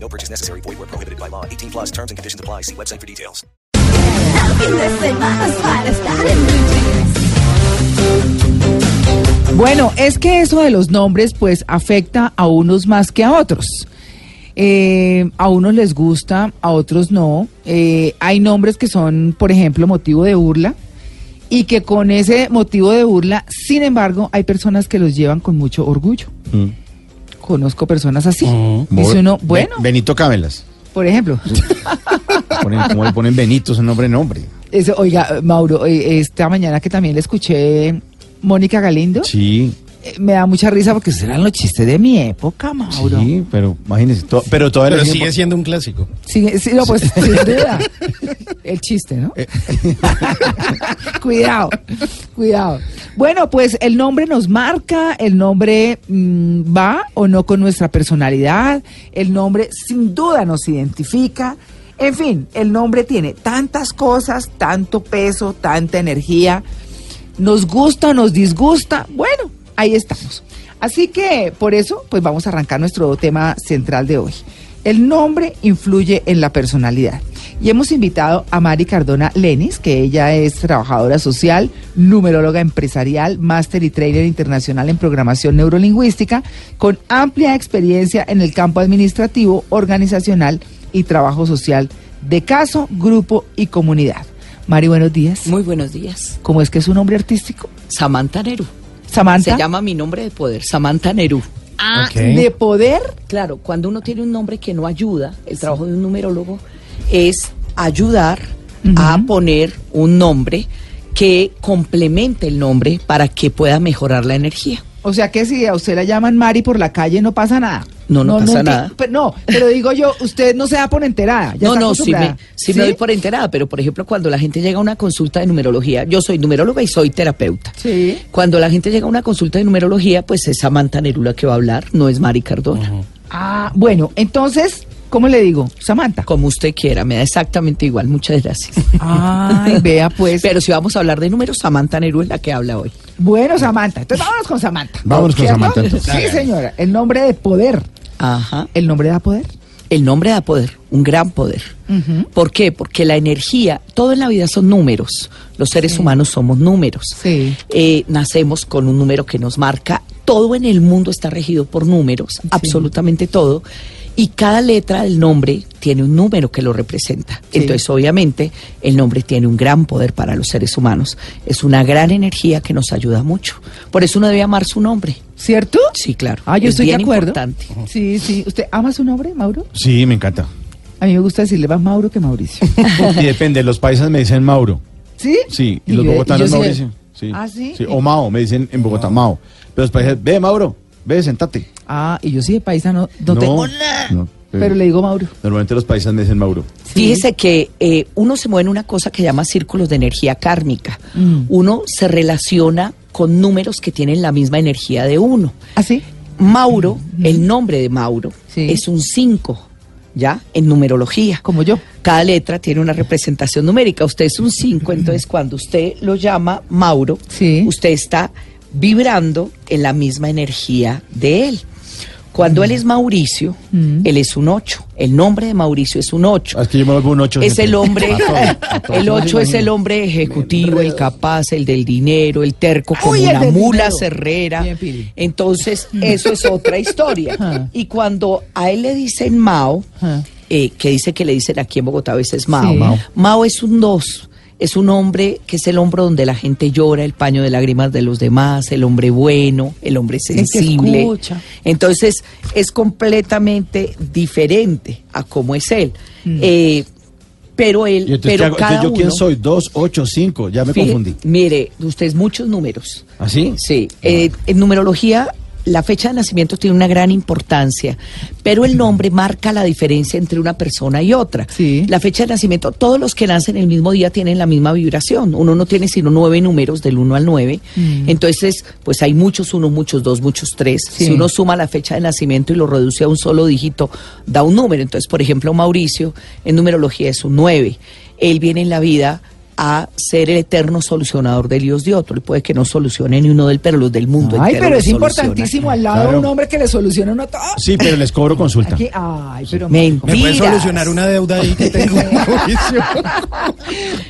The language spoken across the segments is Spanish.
No purchase necessary. Void where prohibited by law. 18 plus terms and conditions apply. See website for details. Bueno, es que eso de los nombres pues afecta a unos más que a otros. Eh, a unos les gusta, a otros no. Eh, hay nombres que son, por ejemplo, motivo de burla y que con ese motivo de burla, sin embargo, hay personas que los llevan con mucho orgullo. Conozco personas así. Dice uno, bueno, Be- Benito Cámelas. por ejemplo. Ponen, ¿Cómo le ponen Benito? Es un nombre nombre. Eso, oiga, Mauro, eh, esta mañana que también le escuché Mónica Galindo, Sí, me da mucha risa porque serán los chistes de mi época, Mauro. sí, pero imagínese. to- pero todavía Pero sigue siendo un clásico. Sí, sí, no, pues sin duda. El chiste, ¿no? cuidado, cuidado. Bueno, pues el nombre nos marca, el nombre mm, va o no con nuestra personalidad, el nombre sin duda nos identifica. En fin, el nombre tiene tantas cosas, tanto peso, tanta energía. Nos gusta o nos disgusta. Bueno, ahí estamos. Así que por eso, pues vamos a arrancar nuestro tema central de hoy. El nombre influye en la personalidad. Y hemos invitado a Mari Cardona Lenis, que ella es trabajadora social, numeróloga empresarial, máster y trainer internacional en programación neurolingüística, con amplia experiencia en el campo administrativo, organizacional y trabajo social de caso, grupo y comunidad. Mari, buenos días. Muy buenos días. ¿Cómo es que es un nombre artístico? Samantha Neru. Samantha. Se llama mi nombre de poder, Samantha Neru. Ah, de poder. Claro, cuando uno tiene un nombre que no ayuda, el trabajo de un numerólogo es ayudar a poner un nombre que complemente el nombre para que pueda mejorar la energía. O sea que si a usted la llaman Mari por la calle no pasa nada. No, no pasa enti- nada. Pero, no, pero digo yo, usted no se da por enterada. ya no, no, sí me, acostumbrada. sí me doy por enterada, pero por ejemplo, cuando la gente llega a una consulta de numerología, yo soy numeróloga y soy terapeuta. Sí. Cuando la gente llega a una consulta de numerología, pues es Samantha Neru la que va a hablar, no es Mari Cardona. Ah, bueno, entonces, ¿cómo le digo? Samantha. Como usted quiera, me da exactamente igual. Muchas gracias. Ay, vea pues. Pero si vamos a hablar de números, Samantha Neru es la que habla hoy. Bueno, Samantha. Entonces vámonos con Samantha. Vámonos con ¿Cierto? Samantha, entonces. Sí, señora. El nombre de poder. Ajá. ¿El nombre da poder? El nombre da poder, un gran poder. Ujú. ¿Por qué? Porque la energía, todo en la vida son números. Los seres humanos somos números. Sí. Eh, nacemos con un número que nos marca. Todo en el mundo está regido por números, absolutamente todo. Y cada letra del nombre tiene un número que lo representa. Sí. Entonces, obviamente, el nombre tiene un gran poder para los seres humanos. Es una gran energía que nos ayuda mucho. Por eso uno debe amar su nombre. ¿Cierto? Sí, claro. Ah, yo Es estoy de acuerdo. importante. Sí, sí. ¿Usted ama su nombre, Mauro? Sí, me encanta. A mí me gusta decirle más Mauro que Mauricio. Y depende, los paisas me dicen Mauro. ¿Sí? Sí, y, Y los yo- bogotanos y sí- Mauricio. Sí. ¿Ah, sí? O Mao, me dicen en Bogotá, Mao. Pero los paisas, ve Mauro, ve, sentate. Ah, y yo sí de paisa no, no, tengo nada. no, pero le digo Mauro. Normalmente los paisas me dicen Mauro. Fíjese que eh, uno se mueve en una cosa que llama círculos de energía kármica. Mm. Uno se relaciona con números que tienen la misma energía de uno. ¿Ah, sí? Mauro, el nombre de Mauro, Sí. es un 5, ¿ya? En numerología. Como yo. Cada letra tiene una representación numérica. Usted es un 5, entonces cuando usted lo llama Mauro, Sí. usted está vibrando en la misma energía de él. Cuando él es Mauricio, Mm. él es un 8. El nombre de Mauricio es un 8. Ah, Es que yo me vuelvo un 8. Es el hombre, A todo, a todo. el No se 8 es el hombre ejecutivo, el capaz, el del dinero, el terco como Uy, una mula cerrera. Bien. Entonces, eso es otra historia. Ajá. Y cuando a él le dicen Mao, Ajá. eh, que dice que le dicen aquí en Bogotá a veces Mao, Sí. Mao. Mao es un 2. Es un hombre que es el hombro donde la gente llora, el paño de lágrimas de los demás, el hombre bueno, el hombre sensible. escucha. Entonces, es completamente diferente a cómo es él. Mm. Eh, pero ¿Y él, entonces, ¿qué pero hago? cada ¿yo quién uno- soy? ¿Dos, ocho, cinco? Ya me Fíjate, confundí. Mire, usted es muchos números. ¿Así? Sí. eh, en numerología, la fecha de nacimiento tiene una gran importancia, pero el nombre marca la diferencia entre una persona y otra. Sí. La fecha de nacimiento, todos los que nacen el mismo día tienen la misma vibración. Uno no tiene sino nueve números del 1 al 9. Entonces, pues hay muchos uno, muchos dos, muchos tres. Sí. Si uno suma la fecha de nacimiento y lo reduce a un solo dígito, da un número. Entonces, por ejemplo, Mauricio en numerología es un 9. Él viene en la vida a ser el eterno solucionador de líos de otro. Y puede que no solucione ni uno del, pero los del mundo Ay, entero pero es importantísimo al lado de Claro. un hombre que le soluciona uno todo. Sí, pero les cobro consulta. Aquí, ay, pero. ¿Me puedes solucionar una deuda ahí que tengo?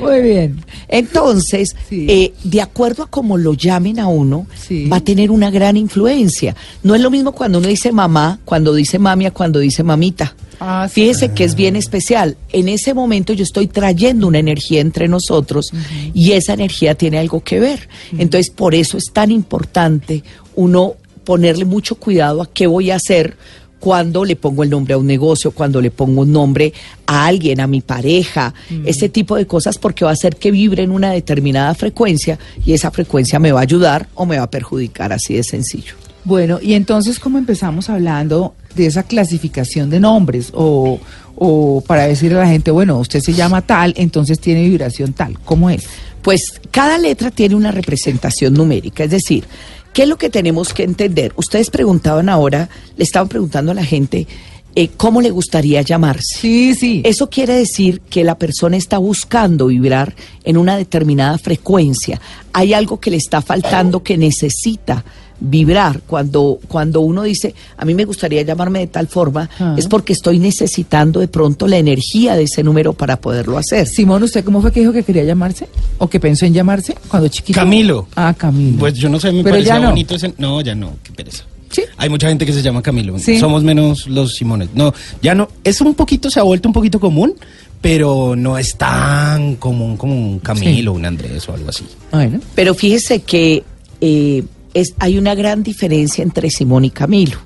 Muy bien. Entonces, Sí. eh, de acuerdo a cómo lo llamen a uno, Sí. va a tener una gran influencia. No es lo mismo cuando uno dice mamá, cuando dice mami, a cuando dice mamita. Ah, sí. Fíjese que es bien especial. En ese momento yo estoy trayendo una energía entre nosotros y esa energía tiene algo que ver. Entonces, por eso es tan importante uno ponerle mucho cuidado a qué voy a hacer cuando le pongo el nombre a un negocio, cuando le pongo un nombre a alguien, a mi pareja, ese tipo de cosas, porque va a hacer que vibre en una determinada frecuencia y esa frecuencia me va a ayudar o me va a perjudicar, así de sencillo. Bueno, y entonces, ¿cómo empezamos hablando de esa clasificación de nombres? O, o para decirle a la gente, bueno, usted se llama tal, entonces tiene vibración tal. ¿Cómo es? Pues cada letra tiene una representación numérica, es decir, ¿qué es lo que tenemos que entender? Ustedes preguntaban ahora, le estaban preguntando a la gente eh, cómo le gustaría llamarse. Sí, sí. Eso quiere decir que la persona está buscando vibrar en una determinada frecuencia. Hay algo que le está faltando que necesita vibrar. Cuando, cuando uno dice, a mí me gustaría llamarme de tal forma, Ah. es porque estoy necesitando de pronto la energía de ese número para poderlo hacer. Simón, ¿usted cómo fue que dijo que quería llamarse? ¿O que pensó en llamarse cuando chiquito? Camilo. Ah, Camilo. Pues yo no sé, me Pero parecía ya no. bonito ese... No, ya no, qué pereza. ¿Sí? Hay mucha gente que se llama Camilo. Sí. Somos menos los Simones. No, ya no. Es un poquito, se ha vuelto un poquito común, pero no es tan común como un Camilo, un Andrés o algo así. Bueno. Pero fíjese que eh, es, hay una gran diferencia entre Simón y Camilo.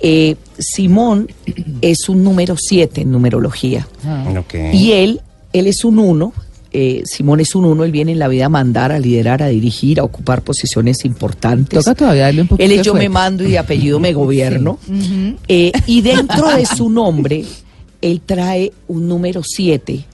Eh, Simón es un número 7 en numerología Ah. Y él, él es un 1. Simón es un 1, él viene en la vida a mandar, a liderar, a dirigir, a ocupar posiciones importantes. Toca todavía darle un poquito Él es de yo me mando y de apellido me gobierno. Eh, y dentro de su nombre, él trae un número 7,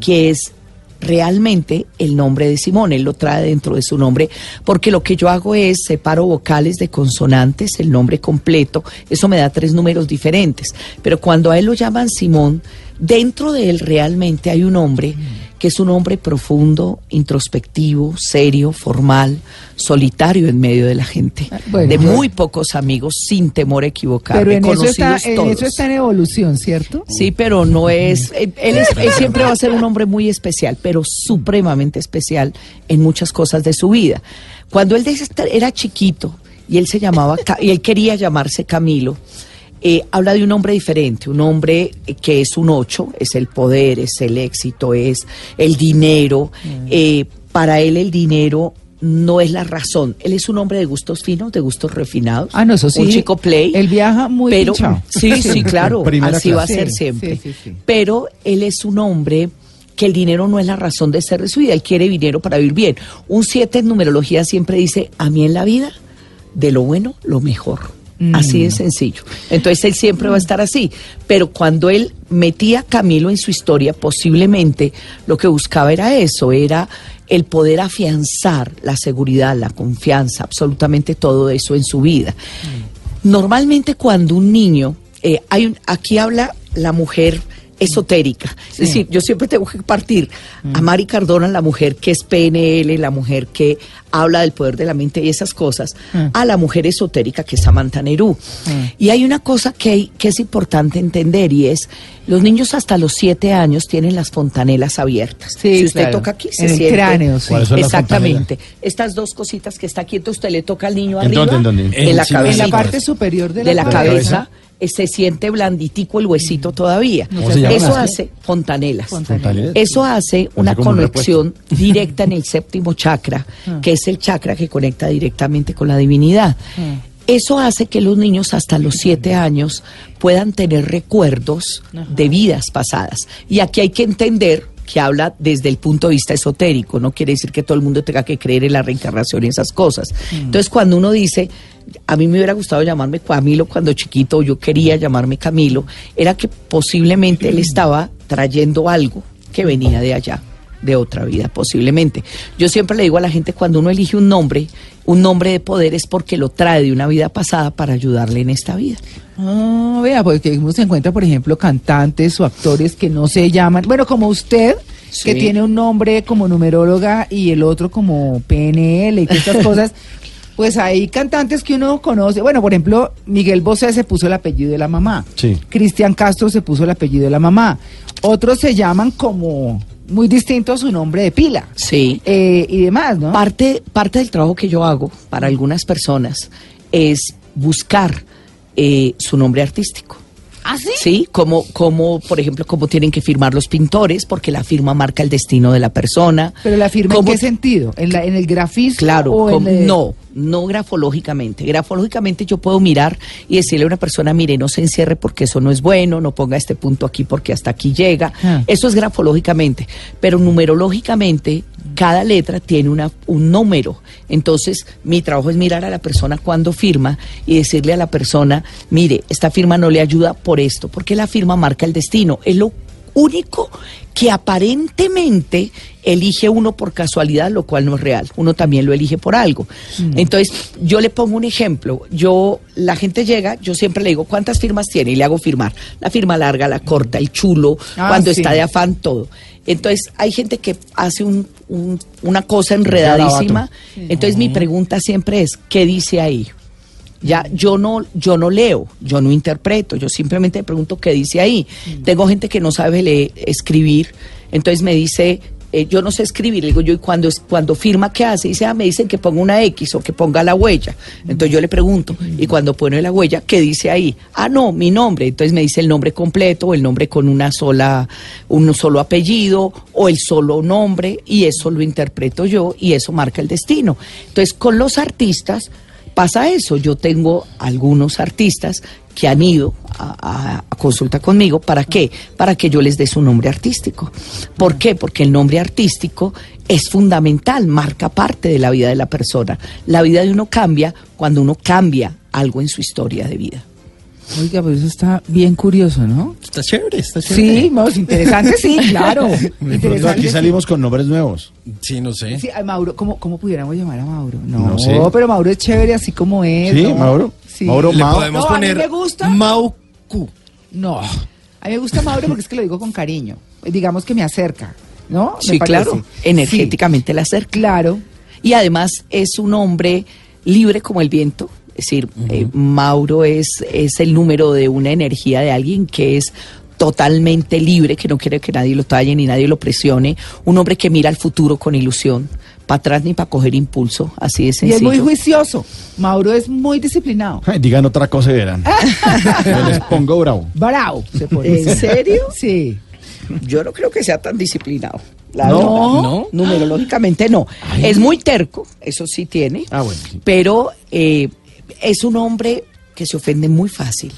que es realmente el nombre de Simón. Él lo trae dentro de su nombre, porque lo que yo hago es separo vocales de consonantes, el nombre completo. Eso me da tres números diferentes. Pero cuando a él lo llaman Simón, dentro de él realmente hay un hombre que es un hombre profundo, introspectivo, serio, formal, solitario en medio de la gente, Ah, bueno. de muy pocos amigos, sin temor a equivocarme, Pero en eso, está, en todos. eso está en evolución, ¿cierto? Sí, pero no es él, él es- él siempre va a ser un hombre muy especial, pero supremamente especial en muchas cosas de su vida. Cuando él era chiquito y él se llamaba, y él quería llamarse Camilo, eh, habla de un hombre diferente, un hombre que es un ocho, es el poder, es el éxito, es el dinero. Eh, para él el dinero no es la razón. Él es un hombre de gustos finos, de gustos refinados. Ah, no, eso sí. Un chico play. Él viaja muy pero, pinchado. Sí, sí, claro. Primera así va a ser Sí, siempre. sí, sí, sí. Pero él es un hombre que el dinero no es la razón de ser de su vida. Él quiere dinero para vivir bien. Un 7 en numerología siempre dice, a mí en la vida, de lo bueno, lo mejor. Mm. Así de sencillo. Entonces él siempre va a estar así. Pero cuando él metía a Camilo en su historia, posiblemente lo que buscaba era eso, era el poder afianzar la seguridad, la confianza, absolutamente todo eso en su vida. Normalmente cuando un niño, eh, hay un- aquí habla la mujer esotérica, es decir, yo siempre tengo que partir a Mari Cardona, la mujer que es PNL, la mujer que habla del poder de la mente y esas cosas, a la mujer esotérica que es Samantha Nerú. Y hay una cosa que, hay- que es importante entender y es, los niños hasta los siete años tienen las fontanelas abiertas. Sí, si usted claro. toca aquí, se En el siente. cráneo, sí. ¿Cuáles son las Exactamente. Estas dos cositas que está quieto, usted le toca al niño ¿En arriba, dónde, en dónde? en la cabeza En la Sí, parte superior de la, de la cabeza. cabeza se siente blanditico el huesito todavía. ¿Cómo se llaman Eso hace fontanelas. Fontanelas. Eso hace una un conexión directa en el séptimo chakra, que es el chakra que conecta directamente con la divinidad. Eso hace que los niños hasta los siete años puedan tener recuerdos de vidas pasadas. Y aquí hay que entender que habla desde el punto de vista esotérico, no quiere decir que todo el mundo tenga que creer en la reencarnación y esas cosas. Entonces, cuando uno dice, a mí me hubiera gustado llamarme Camilo cuando chiquito, yo quería llamarme Camilo, era que posiblemente él estaba trayendo algo que venía de allá, de otra vida, posiblemente. Yo siempre le digo a la gente, cuando uno elige un nombre, un nombre de poder es porque lo trae de una vida pasada para ayudarle en esta vida. Ah, vea, porque uno se encuentra, por ejemplo, cantantes o actores que no se llaman, bueno, como usted, que tiene un nombre como numeróloga y el otro como PNL y todas estas cosas. Pues hay cantantes que uno conoce. Bueno, por ejemplo, Miguel Bosé se puso el apellido de la mamá. Sí. Cristian Castro se puso el apellido de la mamá. Otros se llaman como muy distinto a su nombre de pila. Sí. Eh, y demás, ¿no? Parte, parte del trabajo que yo hago para algunas personas es buscar eh, su nombre artístico. ¿Ah, sí? Sí, como, como, por ejemplo, cómo tienen que firmar los pintores, porque la firma marca el destino de la persona. Pero la firma en qué sentido? ¿En, la, en el grafismo? Claro, o en como- el- no, no grafológicamente. Grafológicamente yo puedo mirar y decirle a una persona, mire, no se encierre porque eso no es bueno, no ponga este punto aquí porque hasta aquí llega. Ah. Eso es grafológicamente. Pero numerológicamente, cada letra tiene una, un número. Entonces, mi trabajo es mirar a la persona cuando firma y decirle a la persona, mire, esta firma no le ayuda por esto, porque la firma marca el destino. Es lo único que aparentemente elige uno por casualidad, lo cual no es real. Uno también lo elige por algo. Entonces, yo le pongo un ejemplo. Yo, la gente llega, yo siempre le digo, ¿cuántas firmas tiene? Y le hago firmar. La firma larga, la corta, el chulo, Ah, cuando sí. está de afán, todo. Entonces, hay gente que hace un- un- una cosa enredadísima. Entonces, mi pregunta siempre es, ¿qué dice ahí? Ya yo no yo no leo, yo no interpreto, yo simplemente pregunto qué dice ahí. Tengo gente que no sabe leer, escribir, entonces me dice, eh, yo no sé escribir, le digo yo, y cuando cuando firma qué hace, dice, ah, me dicen que ponga una X o que ponga la huella. Entonces yo le pregunto, y cuando pone la huella, ¿qué dice ahí? Ah, no, mi nombre. Entonces me dice el nombre completo, o el nombre con una sola, un solo apellido, o el solo nombre, y eso lo interpreto yo, y eso marca el destino. Entonces, con los artistas, pasa eso. Yo tengo algunos artistas que han ido a, consulta conmigo. ¿Para qué? Para que yo les dé su nombre artístico. ¿Por qué? Porque el nombre artístico es fundamental, marca parte de la vida de la persona. La vida de uno cambia cuando uno cambia algo en su historia de vida. Oiga, pues eso está bien curioso, ¿no? Está chévere, está chévere. Sí, vamos, interesante, sí, claro. Interesante, aquí sí. salimos con nombres nuevos. Sí, no sé. Sí, a Mauro, ¿cómo, ¿cómo pudiéramos llamar a Mauro? No, No sé. pero Mauro es chévere así como es. ¿Sí, ¿no? Mauro? Sí. Mauro Le podemos No, a mí poner me gusta. Maucu. No, a mí me gusta Mauro porque es que lo digo con cariño. Digamos que me acerca, ¿no? Sí, claro. Energéticamente la Sí, acerca. claro. Y además es un hombre libre como el viento. Es decir, eh, Mauro es, es el número de una energía de alguien que es totalmente libre, que no quiere que nadie lo talle ni nadie lo presione. Un hombre que mira al futuro con ilusión, para atrás ni para coger impulso, así de Y es sencillo. muy juicioso. Mauro es muy disciplinado. Ay, digan otra cosa y verán. Yo les pongo bravo. Bravo, se pone. ¿En serio? Sí. Yo no creo que sea tan disciplinado. la No. Numerológicamente no. Es muy terco, eso sí tiene. Ah, bueno, sí. Pero eh, es un hombre que se ofende muy fácil.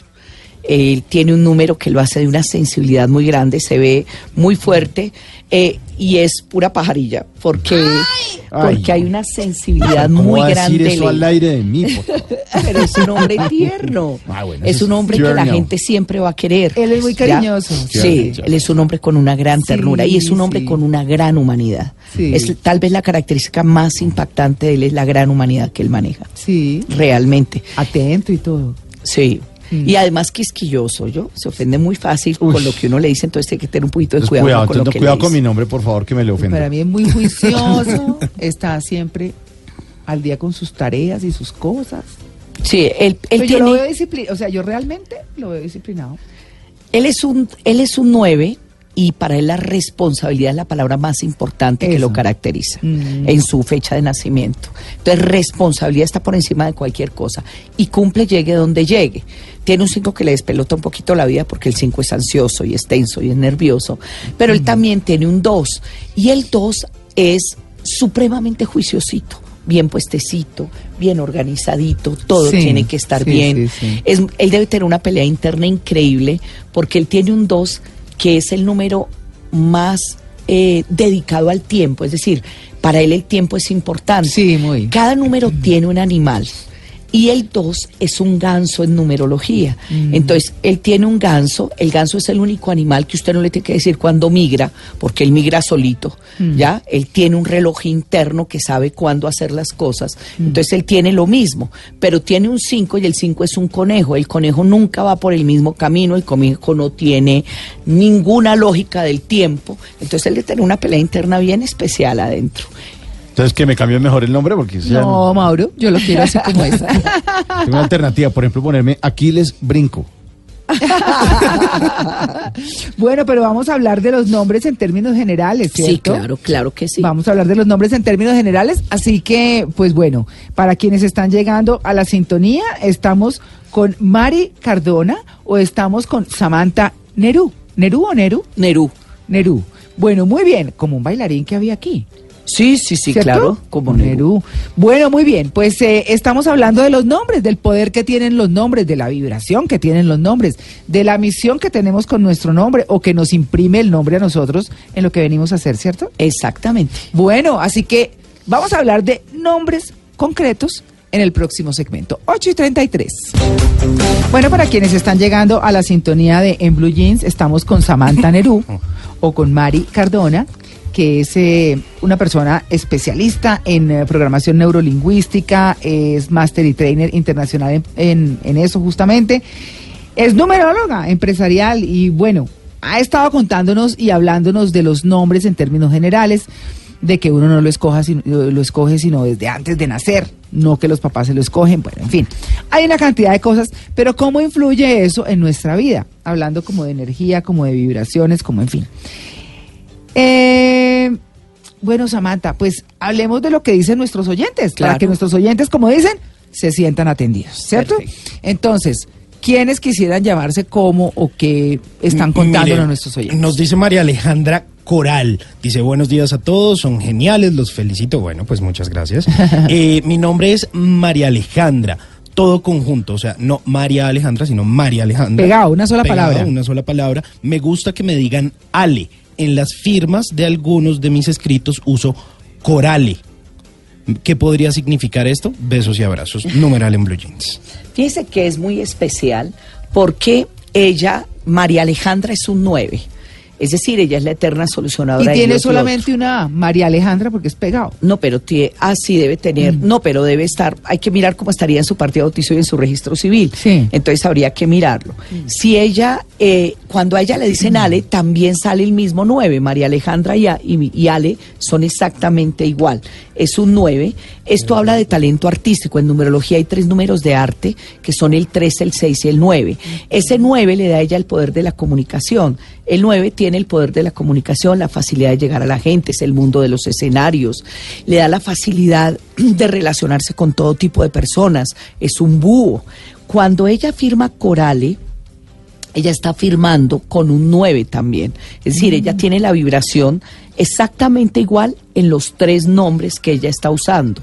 Él tiene un número que lo hace de una sensibilidad muy grande, se ve muy fuerte eh, y es pura pajarilla, porque, Ay. porque hay una sensibilidad ¿Cómo muy va a decir grande. eso al aire de mí? por favor? Pero es un hombre tierno. Ah, bueno, es un es hombre que la gente siempre va a querer. Él es muy cariñoso. Sí, Ya, él es un hombre con una gran Sí, ternura y es un hombre sí. con una gran humanidad. Sí. Es tal vez la característica más impactante de él es la gran humanidad que él maneja. Sí. Realmente. Atento y todo. Sí. Mm. Y además quisquilloso, yo se ofende muy fácil Uy. con lo que uno le dice, entonces hay que tener un poquito de cuidado, cuidado, con lo que cuidado le con mi nombre, por favor, que me le ofende. Para mí es muy juicioso. está siempre al día con sus tareas y sus cosas. Sí, él, él Pero yo lo veo disciplinado. O sea, yo realmente lo veo disciplinado. él es un, él es un 9 y para él la responsabilidad es la palabra más importante que lo caracteriza Mm. en su fecha de nacimiento. Entonces, responsabilidad está por encima de cualquier cosa y cumple llegue donde llegue. Tiene un 5 que le despelota un poquito la vida porque el 5 es ansioso y es tenso y es nervioso, pero él también tiene un 2 y el 2 es supremamente juiciosito. Bien puestecito, bien organizadito, todo Sí, tiene que estar sí, bien. sí. Es, él debe tener una pelea interna increíble porque él tiene un 2 que es el número más eh, dedicado al tiempo, es decir, para él el tiempo es importante. Sí, muy. Cada número tiene un animal. Y el 2 es un ganso en numerología. Mm. Entonces, él tiene un ganso. El ganso es el único animal que usted no le tiene que decir cuándo migra, porque él migra solito. Mm. ¿Ya? Él tiene un reloj interno que sabe cuándo hacer las cosas. Mm. Entonces, él tiene lo mismo. Pero tiene un 5 y el 5 es un conejo. El conejo nunca va por el mismo camino. El conejo no tiene ninguna lógica del tiempo. Entonces, él le tiene una pelea interna bien especial adentro. Entonces, que me cambió mejor el nombre porque No, Mauro, yo lo quiero así como es. tengo una alternativa. Por ejemplo, ponerme Aquiles Brinco. bueno, pero vamos a hablar de los nombres en términos generales, ¿cierto? Sí, claro, claro que sí. Vamos a hablar de los nombres en términos generales, así que, pues bueno, para quienes están llegando a la sintonía, estamos con Mari Cardona o estamos con Samantha Nerú. ¿Nerú o Nerú? Nerú. Nerú. Bueno, muy bien, como un bailarín que había aquí. Sí, sí, sí, ¿cierto? claro, como Nerú. Nerú. Bueno, muy bien, pues eh, estamos hablando de los nombres, del poder que tienen los nombres, de la vibración que tienen los nombres, de la misión que tenemos con nuestro nombre o que nos imprime el nombre a nosotros en lo que venimos a hacer, ¿cierto? Exactamente. Bueno, así que vamos a hablar de nombres concretos en el próximo segmento. 8 y 33. Bueno, para quienes están llegando a la sintonía de En Blue Jeans, estamos con Samantha Nerú o con Mari Cardona, que es eh, una persona especialista en eh, programación neurolingüística, es máster y trainer internacional en, en- en eso justamente. Es numeróloga empresarial y bueno, ha estado contándonos y hablándonos de los nombres en términos generales, de que uno no lo, escoja, sino- lo escoge sino desde antes de nacer, no que los papás se lo escogen, bueno, en fin. Hay una cantidad de cosas, pero ¿cómo influye eso en nuestra vida? Hablando como de energía, como de vibraciones, como en fin. Eh, bueno, Samantha, pues hablemos de lo que dicen nuestros oyentes, para que nuestros oyentes, como dicen, se sientan atendidos, ¿cierto? Perfecto. Entonces, ¿quiénes quisieran llamarse como o qué están contándonos nuestros oyentes? Nos dice María Alejandra Coral. Dice, buenos días a todos, son geniales, los felicito. Bueno, pues muchas gracias. Eh, mi nombre es María Alejandra. Todo conjunto, o sea, no María Alejandra, sino María Alejandra. Pegado, una sola Pegado, palabra. Una sola palabra. Me gusta que me digan Ale. En las firmas de algunos de mis escritos uso Corale. ¿Qué podría significar esto? Besos y abrazos. Numeral en Blue Jeans. Fíjese que es muy especial porque ella, María Alejandra, es un 9. Es decir, ella es la eterna Y solucionadora. de tiene y solamente una María Alejandra, porque es pegado. No, pero tie, ah, sí debe tener, Mm. no, pero debe estar, hay que mirar cómo estaría en su partido bautizo y en su registro civil. Sí. Entonces habría que mirarlo. Si ella, eh, cuando a ella le dicen Ale, también sale el mismo 9. María Alejandra y, A- y- y Ale son exactamente igual. Es un 9. Esto habla de talento artístico. En numerología hay tres números de arte, que son el 3, el 6 y el 9. Ese 9 le da a ella el poder de la comunicación. El 9 tiene el poder de la comunicación, la facilidad de llegar a la gente, es el mundo de los escenarios, le da la facilidad de relacionarse con todo tipo de personas, es un búho. Cuando ella firma Corale, ella está firmando con un 9 también. Es decir, ella tiene la vibración exactamente igual en los tres nombres que ella está usando.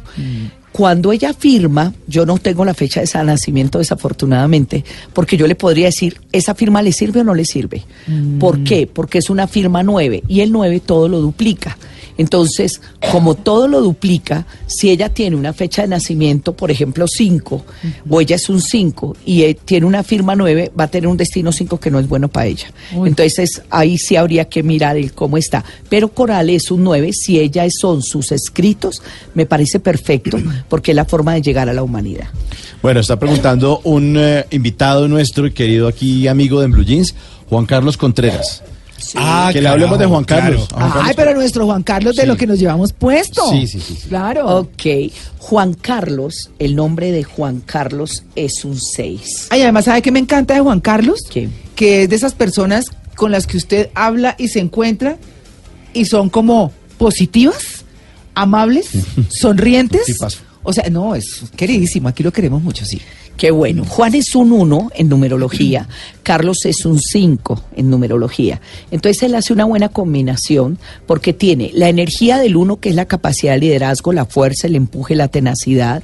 Cuando ella firma, yo no tengo la fecha de nacimiento desafortunadamente, porque yo le podría decir, ¿esa firma le sirve o no le sirve? ¿Por qué? Porque es una firma 9 y el 9 todo lo duplica. Entonces, como todo lo duplica, si ella tiene una fecha de nacimiento, por ejemplo 5, o ella es un 5 y eh, tiene una firma 9, va a tener un destino 5 que no es bueno para ella. Uy. Entonces, ahí sí habría que mirar el cómo está. Pero Coral es un 9, si ella son sus escritos, me parece perfecto, porque es la forma de llegar a la humanidad. Bueno, está preguntando un eh, invitado nuestro y querido aquí amigo de En Blue Jeans, Juan Carlos Contreras. Ah, que le hablemos de Juan Carlos. claro. A Juan Carlos Ay, pero nuestro Juan Carlos de Sí. lo que nos llevamos puesto. Sí, sí, sí, sí. Claro. Ok, Juan Carlos, el nombre de Juan Carlos es un 6. Ay, además, ¿sabe qué me encanta de Juan Carlos? ¿Qué? Que es de esas personas con las que usted habla y se encuentra y son como positivas, amables, sonrientes. O sea, no, es queridísimo, aquí lo queremos mucho, sí. Qué bueno. Juan es un 1 en numerología, Carlos es un 5 en numerología. Entonces él hace una buena combinación porque tiene la energía del 1, que es la capacidad de liderazgo, la fuerza, el empuje, la tenacidad,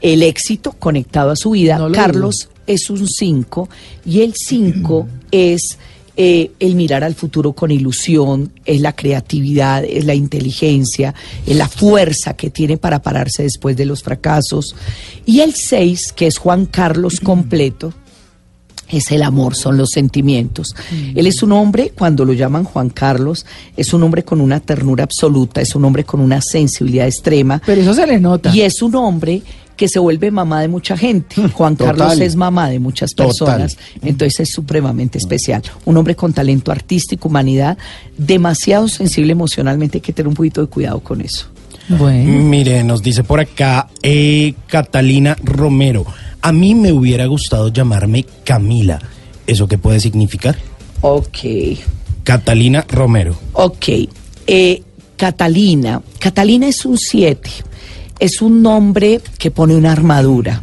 el éxito conectado a su vida. No Carlos es un 5 y el 5 es eh, el mirar al futuro con ilusión, es la creatividad, es la inteligencia, es la fuerza que tiene para pararse después de los fracasos. Y el 6, que es Juan Carlos completo, es el amor, son los sentimientos. Él es un hombre, cuando lo llaman Juan Carlos, es un hombre con una ternura absoluta, es un hombre con una sensibilidad extrema. Pero eso se le nota. Y es un hombre que se vuelve mamá de mucha gente. Juan Total. Carlos es mamá de muchas Total. personas, entonces es supremamente especial. Un hombre con talento artístico, humanidad, demasiado sensible emocionalmente, hay que tener un poquito de cuidado con eso. Bueno. Mire, nos dice por acá eh, Catalina Romero. A mí me hubiera gustado llamarme Camila. ¿Eso qué puede significar? Ok. Catalina Romero. Ok. Eh, Catalina. Catalina es un 7. Es un nombre que pone una armadura.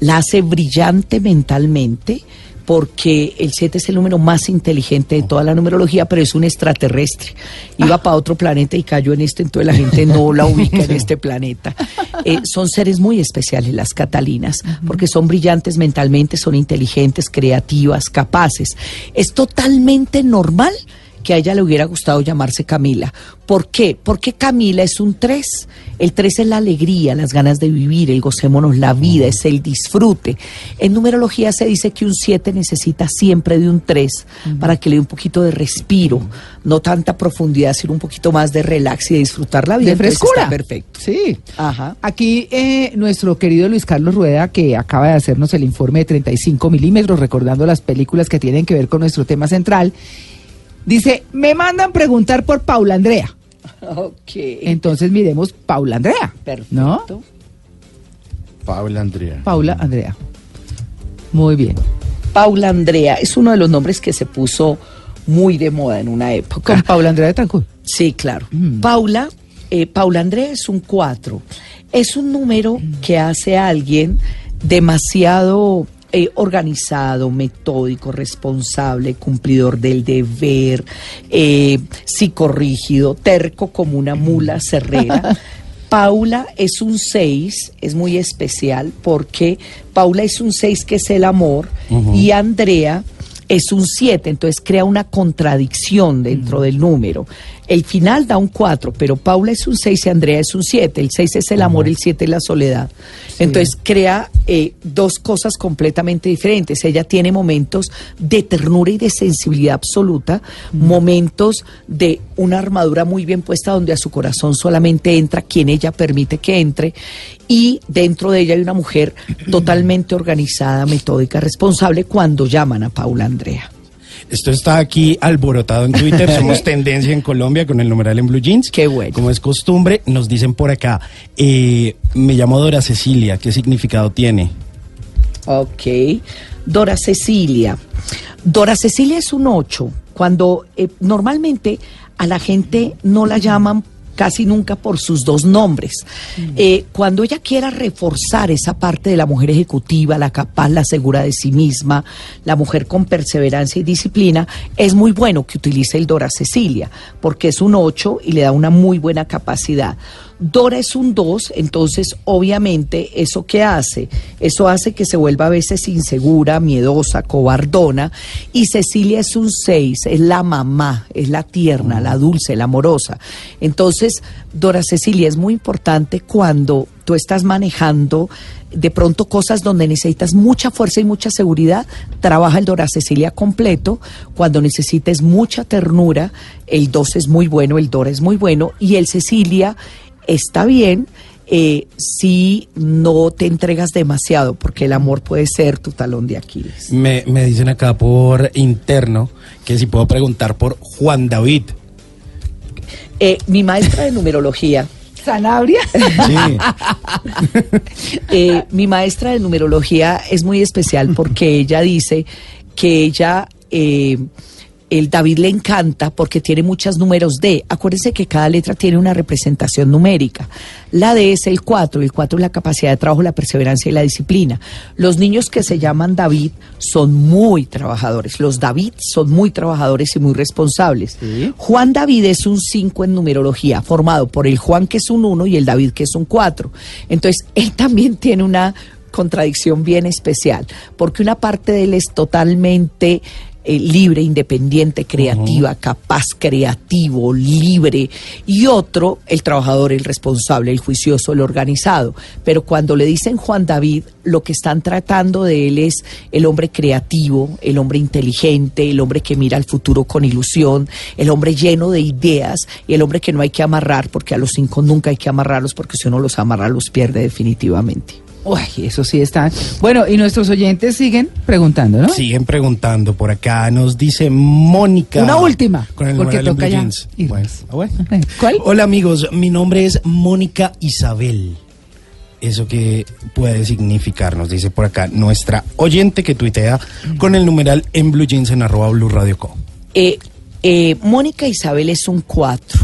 La hace brillante mentalmente porque el 7 es el número más inteligente de toda la numerología, pero es un extraterrestre. Iba para otro planeta y cayó en este, entonces la gente no la ubica en este planeta. Eh, son seres muy especiales las catalinas, porque son brillantes mentalmente, son inteligentes, creativas, capaces. Es totalmente normal que a ella le hubiera gustado llamarse Camila. ¿Por qué? Porque Camila es un 3. El 3 es la alegría, las ganas de vivir, el gocémonos la vida, es el disfrute. En numerología se dice que un 7 necesita siempre de un 3 para que le dé un poquito de respiro, no tanta profundidad, sino un poquito más de relax y de disfrutar la vida. De frescura. está perfecto. Sí. Ajá. Aquí eh, nuestro querido Luis Carlos Rueda, que acaba de hacernos el informe de 35 milímetros, recordando las películas que tienen que ver con nuestro tema central, dice, me mandan preguntar por Paula Andrea. Ok. Entonces miremos Paula Andrea. Perfecto. ¿No? Paula Andrea. Paula Andrea. Muy bien. Paula Andrea es uno de los nombres que se puso muy de moda en una época. Con Paula Andrea de Tancur. Sí, claro. Mm. Paula, eh, Paula Andrea es un 4. Es un número que hace a alguien demasiado eh, organizado, metódico, responsable, cumplidor del deber, eh, psicorrígido, terco como una mula cerrera. Paula es un 6, es muy especial porque Paula es un 6 que es el amor y Andrea es un 7, entonces crea una contradicción dentro del número. El final da un 4, pero Paula es un 6 y Andrea es un 7. El 6 es el amor, el 7 es la soledad. Entonces crea eh, dos cosas completamente diferentes. Ella tiene momentos de ternura y de sensibilidad absoluta, momentos de una armadura muy bien puesta donde a su corazón solamente entra quien ella permite que entre y dentro de ella hay una mujer totalmente organizada, metódica, responsable cuando llaman a Paula Andrea. Esto está aquí alborotado en Twitter. Somos tendencia en Colombia con el numeral en Blue Jeans. Qué bueno. Como es costumbre, nos dicen por acá. eh, me llamo Dora Cecilia. ¿Qué significado tiene? Ok. Dora Cecilia. Dora Cecilia es un 8. Cuando eh, normalmente a la gente no la llaman casi nunca por sus dos nombres. Eh, cuando ella quiera reforzar esa parte de la mujer ejecutiva, la capaz, la segura de sí misma, la mujer con perseverancia y disciplina, es muy bueno que utilice el Dora Cecilia, porque es un 8 y le da una muy buena capacidad. Dora es un 2, entonces obviamente eso que hace, eso hace que se vuelva a veces insegura, miedosa, cobardona, y Cecilia es un 6, es la mamá, es la tierna, la dulce, la amorosa. Entonces, Dora Cecilia es muy importante cuando tú estás manejando de pronto cosas donde necesitas mucha fuerza y mucha seguridad, trabaja el Dora Cecilia completo. Cuando necesites mucha ternura, el 2 es muy bueno, el Dora es muy bueno, y el Cecilia está bien eh, si no te entregas demasiado, porque el amor puede ser tu talón de Aquiles. Me, me dicen acá por interno que si puedo preguntar por Juan David. Eh, mi maestra de numerología, Sanabria. Sí. eh, mi maestra de numerología es muy especial porque ella dice que ella, eh, el David le encanta porque tiene muchos números D. Acuérdense que cada letra tiene una representación numérica. La D es el 4, el 4 es la capacidad de trabajo, la perseverancia y la disciplina. Los niños que se llaman David son muy trabajadores. Los David son muy trabajadores y muy responsables. Juan David es un 5 en numerología, formado por el Juan que es un 1 y el David que es un 4. Entonces, él también tiene una contradicción bien especial, porque una parte de él es totalmente eh, libre, independiente, creativa, capaz, creativo, libre, y otro, el trabajador, el responsable, el juicioso, el organizado. Pero cuando le dicen Juan David, lo que están tratando de él es el hombre creativo, el hombre inteligente, el hombre que mira al futuro con ilusión, el hombre lleno de ideas y el hombre que no hay que amarrar, porque a los cinco nunca hay que amarrarlos, porque si uno los amarra los pierde definitivamente. Uy, eso sí está. Bueno, y nuestros oyentes siguen preguntando, ¿no? Siguen preguntando por acá, nos dice Mónica. Una última, Con el porque numeral en toca Blue ya. Bueno, ah, bueno. ¿Cuál? Hola amigos, mi nombre es Mónica Isabel. Eso que puede significar, nos dice por acá nuestra oyente que tuitea con el numeral en Blue Jeans en arroba Blue Radio Co. Eh, eh, Mónica Isabel es un 4.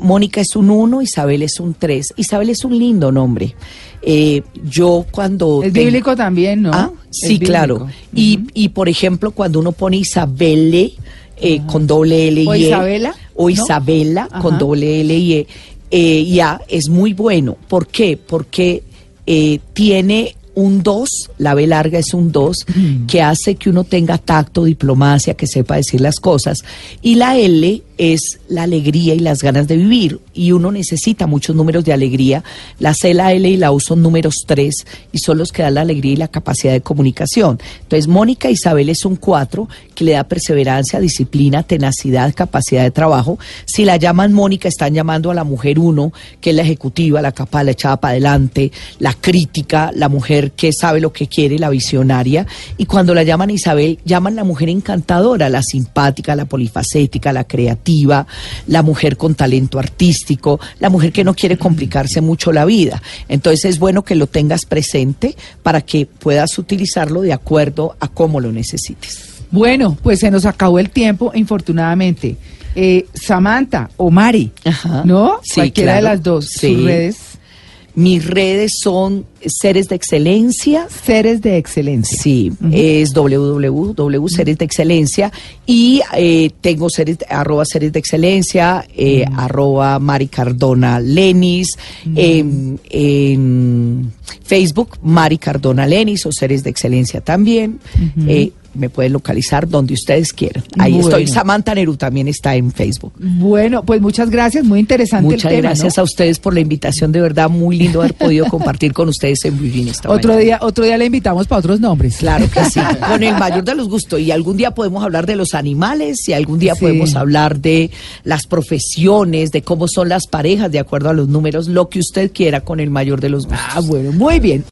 Mónica es un 1, Isabel es un 3. Isabel es un lindo nombre. Eh, yo cuando... Es te- bíblico también, ¿no? Ah, sí, claro. Y, y por ejemplo, cuando uno pone Isabelle eh, con doble L y O E, Isabela, o ¿no? Isabela con doble L y E, eh, ya es muy bueno. ¿Por qué? Porque eh, tiene un 2, la B larga es un 2, que hace que uno tenga tacto, diplomacia, que sepa decir las cosas. Y la L es la alegría y las ganas de vivir. Y uno necesita muchos números de alegría. La C, la L y la U son números 3 y son los que dan la alegría y la capacidad de comunicación. Entonces, Mónica Isabel es un 4 que le da perseverancia, disciplina, tenacidad, capacidad de trabajo. Si la llaman Mónica, están llamando a la mujer 1, que es la ejecutiva, la capaz, la echada para adelante, la crítica, la mujer que sabe lo que quiere, la visionaria. Y cuando la llaman Isabel, llaman la mujer encantadora, la simpática, la polifacética, la creativa, la mujer con talento artístico, la mujer que no quiere complicarse mucho la vida. Entonces es bueno que lo tengas presente para que puedas utilizarlo de acuerdo a cómo lo necesites. Bueno, pues se nos acabó el tiempo, infortunadamente. Eh, Samantha o Mari, Ajá. ¿no? Sí, Cualquiera de las dos. Sí. Sus redes, Mis redes son Seres de Excelencia. seres de excelencia. Sí, es www, series de excelencia y eh, tengo series, arroba series de excelencia, eh, arroba Mari Cardona Lenis, en, en Facebook Mari Cardona Lenis o series de excelencia también. Me pueden localizar donde ustedes quieran. Ahí Bueno. estoy. Samantha Neru también está en Facebook. Bueno, pues muchas gracias, muy interesante Muchas el tema. gracias ¿no? a ustedes por la invitación. De verdad, muy lindo haber podido compartir con ustedes en Vivir esta Otro mañana. día, otro día le invitamos para otros nombres. Claro que sí, con el mayor de los gustos. Y algún día podemos hablar de los animales y algún día Sí. podemos hablar de las profesiones, de cómo son las parejas, de acuerdo a los números, lo que usted quiera con el mayor de los gustos. Ah, bueno, muy bien.